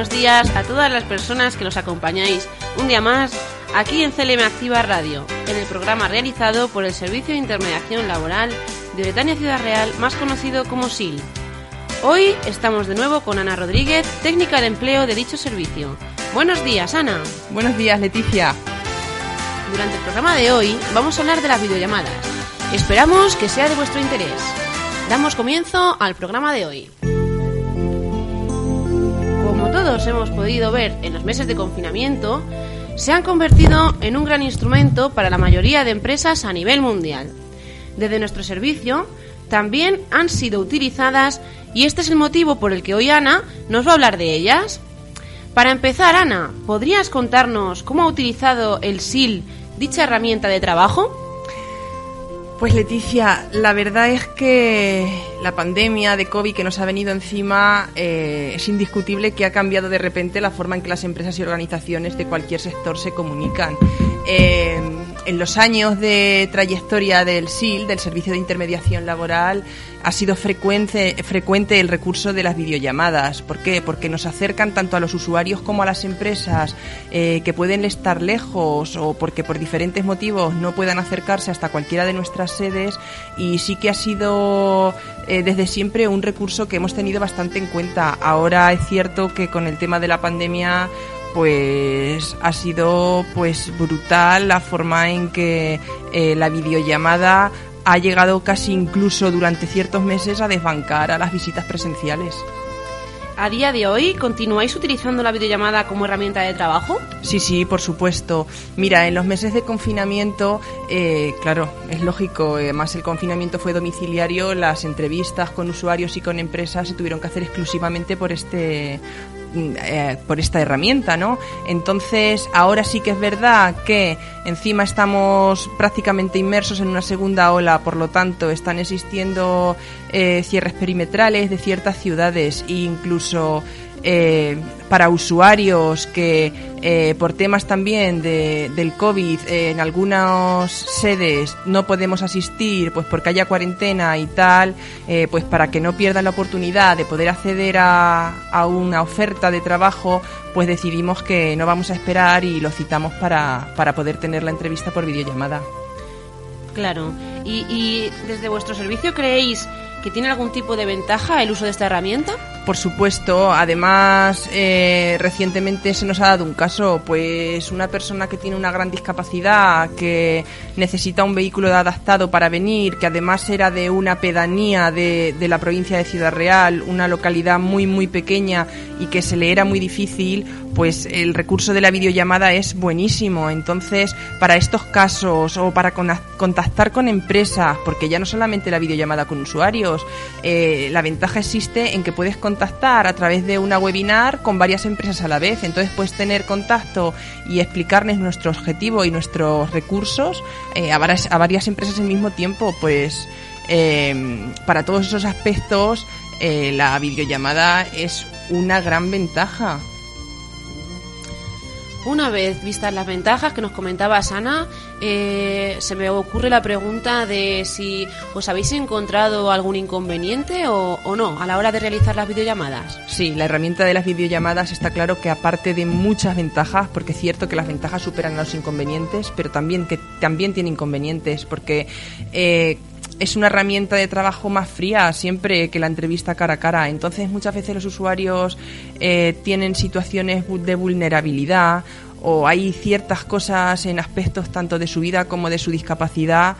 buenos días a todas las personas que nos acompañáis un día más aquí en CLM Activa Radio, en el programa realizado por el Servicio de Intermediación Laboral de Bretaña Ciudad Real, más conocido como SIL. Hoy estamos de nuevo con Ana Rodríguez, técnica de empleo de dicho servicio. Buenos días, Ana. Buenos días, Leticia. Durante el programa de hoy vamos a hablar de las videollamadas. Esperamos que sea de vuestro interés. Damos comienzo al programa de hoy. Todos hemos podido ver en los meses de confinamiento, se han convertido en un gran instrumento para la mayoría de empresas a nivel mundial. Desde nuestro servicio también han sido utilizadas y este es el motivo por el que hoy Ana nos va a hablar de ellas. Para empezar, Ana, ¿podrías contarnos cómo ha utilizado el SIL dicha herramienta de trabajo? Pues Leticia, la verdad es que la pandemia de COVID que nos ha venido encima eh, es indiscutible que ha cambiado de repente la forma en que las empresas y organizaciones de cualquier sector se comunican. Eh, en los años de trayectoria del SIL, del Servicio de Intermediación Laboral, ha sido frecuente, el recurso de las videollamadas. ¿Por qué? Porque nos acercan tanto a los usuarios como a las empresas eh, que pueden estar lejos o porque por diferentes motivos no puedan acercarse hasta cualquiera de nuestras sedes y sí que ha sido eh, desde siempre un recurso que hemos tenido bastante en cuenta. Ahora es cierto que con el tema de la pandemia pues ha sido pues brutal la forma en que eh, la videollamada ha llegado casi incluso durante ciertos meses a desbancar a las visitas presenciales. ¿A día de hoy continuáis utilizando la videollamada como herramienta de trabajo? Sí, sí, por supuesto. Mira, en los meses de confinamiento, eh, claro, es lógico, además el confinamiento fue domiciliario, las entrevistas con usuarios y con empresas se tuvieron que hacer exclusivamente por este, eh, por esta herramienta, ¿no? Entonces, ahora sí que es verdad que encima estamos prácticamente inmersos en una segunda ola, por lo tanto, están existiendo eh, cierres perimetrales de ciertas ciudades e incluso eh, para usuarios que eh, por temas también de, del COVID eh, en algunas sedes no podemos asistir pues porque haya cuarentena y tal, eh, pues para que no pierdan la oportunidad de poder acceder a, a, una oferta de trabajo, pues decidimos que no vamos a esperar y lo citamos para, para poder tener la entrevista por videollamada. Claro. ¿Y, ¿Y desde vuestro servicio creéis que tiene algún tipo de ventaja el uso de esta herramienta? Por supuesto, además eh, recientemente se nos ha dado un caso, pues una persona que tiene una gran discapacidad, que necesita un vehículo adaptado para venir, que además era de una pedanía de, de la provincia de Ciudad Real, una localidad muy muy pequeña y que se le era muy difícil, pues el recurso de la videollamada es buenísimo. Entonces, para estos casos o para contactar con empresas, porque ya no solamente la videollamada con usuarios, eh, la ventaja existe en que puedes contactar a través de una webinar con varias empresas a la vez. Entonces puedes tener contacto y explicarles nuestro objetivo y nuestros recursos eh, a, varias, a, varias, empresas al mismo tiempo. Pues eh, para todos esos aspectos eh, la videollamada es una gran ventaja. Una vez vistas las ventajas que nos comentaba Sana, eh, se me ocurre la pregunta de si os habéis encontrado algún inconveniente o, no a la hora de realizar las videollamadas. Sí, la herramienta de las videollamadas está claro que aparte de muchas ventajas, porque es cierto que las ventajas superan a los inconvenientes, pero también que también tiene inconvenientes, porque eh, es una herramienta de trabajo más fría siempre que la entrevista cara a cara. Entonces muchas veces los usuarios eh, tienen situaciones de vulnerabilidad o hay ciertas cosas en aspectos tanto de su vida como de su discapacidad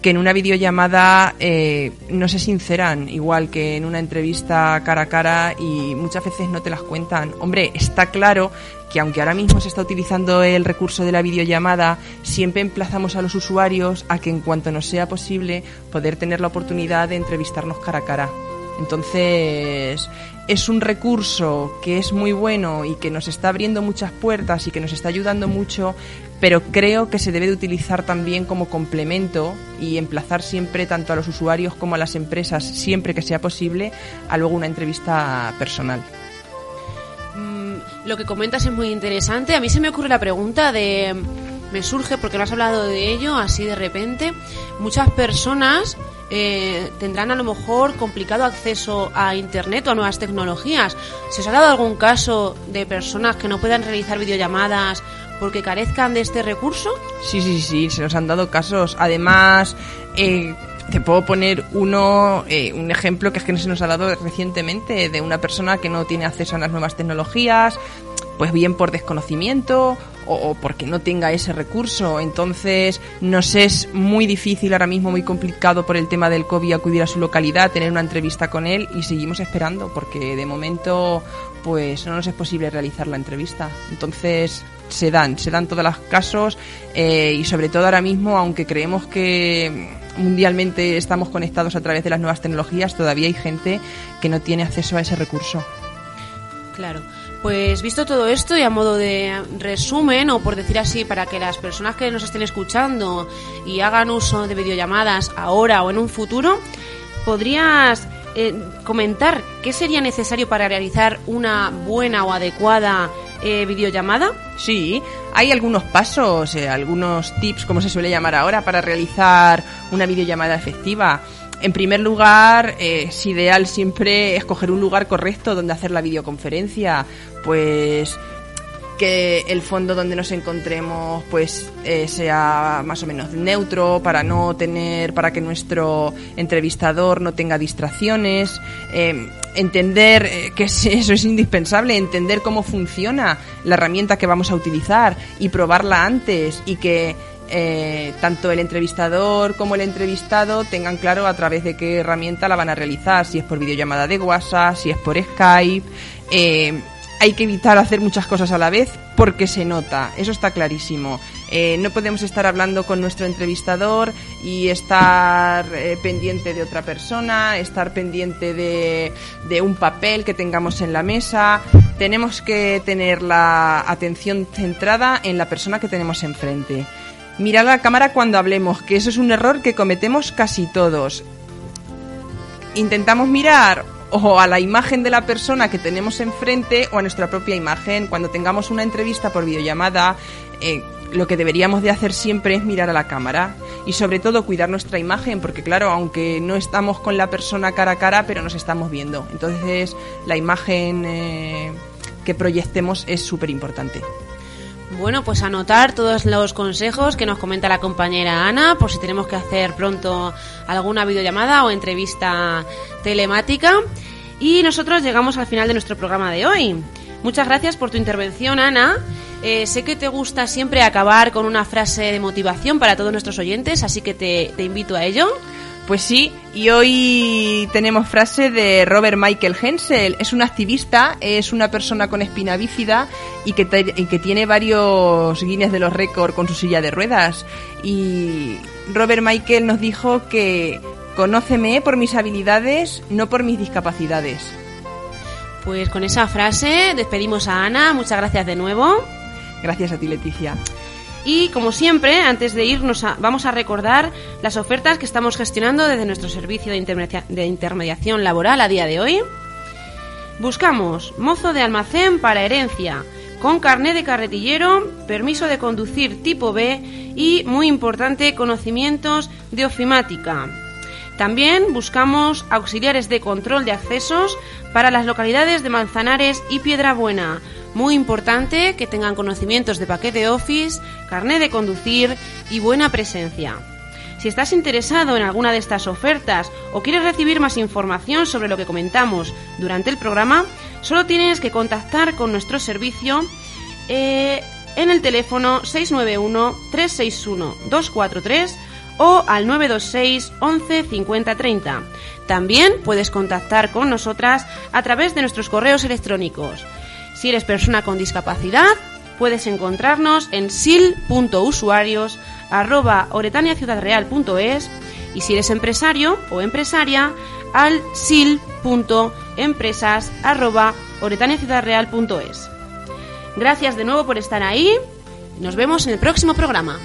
que en una videollamada eh, no se sinceran, igual que en una entrevista cara a cara y muchas veces no te las cuentan. Hombre, está claro que aunque ahora mismo se está utilizando el recurso de la videollamada, siempre emplazamos a los usuarios a que en cuanto nos sea posible poder tener la oportunidad de entrevistarnos cara a cara. Entonces, es un recurso que es muy bueno y que nos está abriendo muchas puertas y que nos está ayudando mucho, pero creo que se debe de utilizar también como complemento y emplazar siempre tanto a los usuarios como a las empresas, siempre que sea posible, a luego una entrevista personal. Mm, lo que comentas es muy interesante. A mí se me ocurre la pregunta de me surge porque no has hablado de ello así de repente. Muchas personas eh, tendrán a lo mejor complicado acceso a Internet o a nuevas tecnologías. ¿Se os ha dado algún caso de personas que no puedan realizar videollamadas porque carezcan de este recurso? Sí, sí, sí, se nos han dado casos. Además, eh, te puedo poner uno, eh, un ejemplo que es que se nos ha dado recientemente de una persona que no tiene acceso a las nuevas tecnologías, pues bien por desconocimiento o, porque no tenga ese recurso. Entonces nos es muy difícil ahora mismo, muy complicado por el tema del COVID acudir a su localidad, tener una entrevista con él y seguimos esperando porque de momento pues no nos es posible realizar la entrevista. Entonces se dan, se dan todos los casos eh, y sobre todo ahora mismo, aunque creemos que mundialmente estamos conectados a través de las nuevas tecnologías, todavía hay gente que no tiene acceso a ese recurso. Claro. Pues visto todo esto y a modo de resumen, o por decir así, para que las personas que nos estén escuchando y hagan uso de videollamadas ahora o en un futuro, ¿podrías eh, comentar qué sería necesario para realizar una buena o adecuada eh, videollamada? Sí, hay algunos pasos, eh, algunos tips, como se suele llamar ahora, para realizar una videollamada efectiva. En primer lugar, eh, es ideal siempre escoger un lugar correcto donde hacer la videoconferencia, pues que el fondo donde nos encontremos pues eh, sea más o menos neutro para no tener para que nuestro entrevistador no tenga distracciones. Em, entender eh, que eso es indispensable entender cómo funciona la herramienta que vamos a utilizar y probarla antes y que eh, tanto el entrevistador como el entrevistado tengan claro a través de qué herramienta la van a realizar, si es por videollamada de WhatsApp, si es por Skype. Eh, hay que evitar hacer muchas cosas a la vez porque se nota, eso está clarísimo. Eh, no podemos estar hablando con nuestro entrevistador y estar pendiente de otra persona, estar pendiente de, de, un papel que tengamos en la mesa. Tenemos que tener la atención centrada en la persona que tenemos enfrente mirar a la cámara cuando hablemos, que eso es un error que cometemos casi todos. Intentamos mirar o a la imagen de la persona que tenemos enfrente o a nuestra propia imagen. Cuando tengamos una entrevista por videollamada, eh, lo que deberíamos de hacer siempre es mirar a la cámara y sobre todo cuidar nuestra imagen, porque claro, aunque no estamos con la persona cara a cara, pero nos estamos viendo. Entonces la imagen eh, que proyectemos es súper importante. Bueno, pues anotar todos los consejos que nos comenta la compañera Ana, por si tenemos que hacer pronto alguna videollamada o entrevista telemática. Y nosotros llegamos al final de nuestro programa de hoy. Muchas gracias por tu intervención, Ana. Eh, sé que te gusta siempre acabar con una frase de motivación para todos nuestros oyentes, así que te, te invito a ello. Pues sí, y hoy tenemos frase de Robert Michael Hensel. Es un activista, es una persona con espina bífida y que, que tiene varios guines de los récords con su silla de ruedas. Y Robert Michael nos dijo que conóceme por mis habilidades, no por mis discapacidades. Pues con esa frase despedimos a Ana. Muchas gracias de nuevo. Gracias a ti, Leticia. Y como siempre, antes de irnos, vamos a recordar las ofertas que estamos gestionando desde nuestro servicio de, de intermediación laboral a día de hoy. Buscamos mozo de almacén para herencia, con carné de carretillero, permiso de conducir tipo B y, muy importante, conocimientos de ofimática. También buscamos auxiliares de control de accesos para las localidades de Manzanares y Piedrabuena muy importante que tengan conocimientos de paquete Office, carnet de conducir y buena presencia. Si estás interesado en alguna de estas ofertas o quieres recibir más información sobre lo que comentamos durante el programa, solo tienes que contactar con nuestro servicio eh, en el teléfono 691-361-243 o al 926 11 50 30. También puedes contactar con nosotras a través de nuestros correos electrónicos si eres persona con discapacidad, puedes encontrarnos en sil.usuarios.oretaniaciudadreal.es y si eres empresario o empresaria, al sil.empresas.oretaniaciudadreal.es. Gracias de nuevo por estar ahí. Nos vemos en el próximo programa.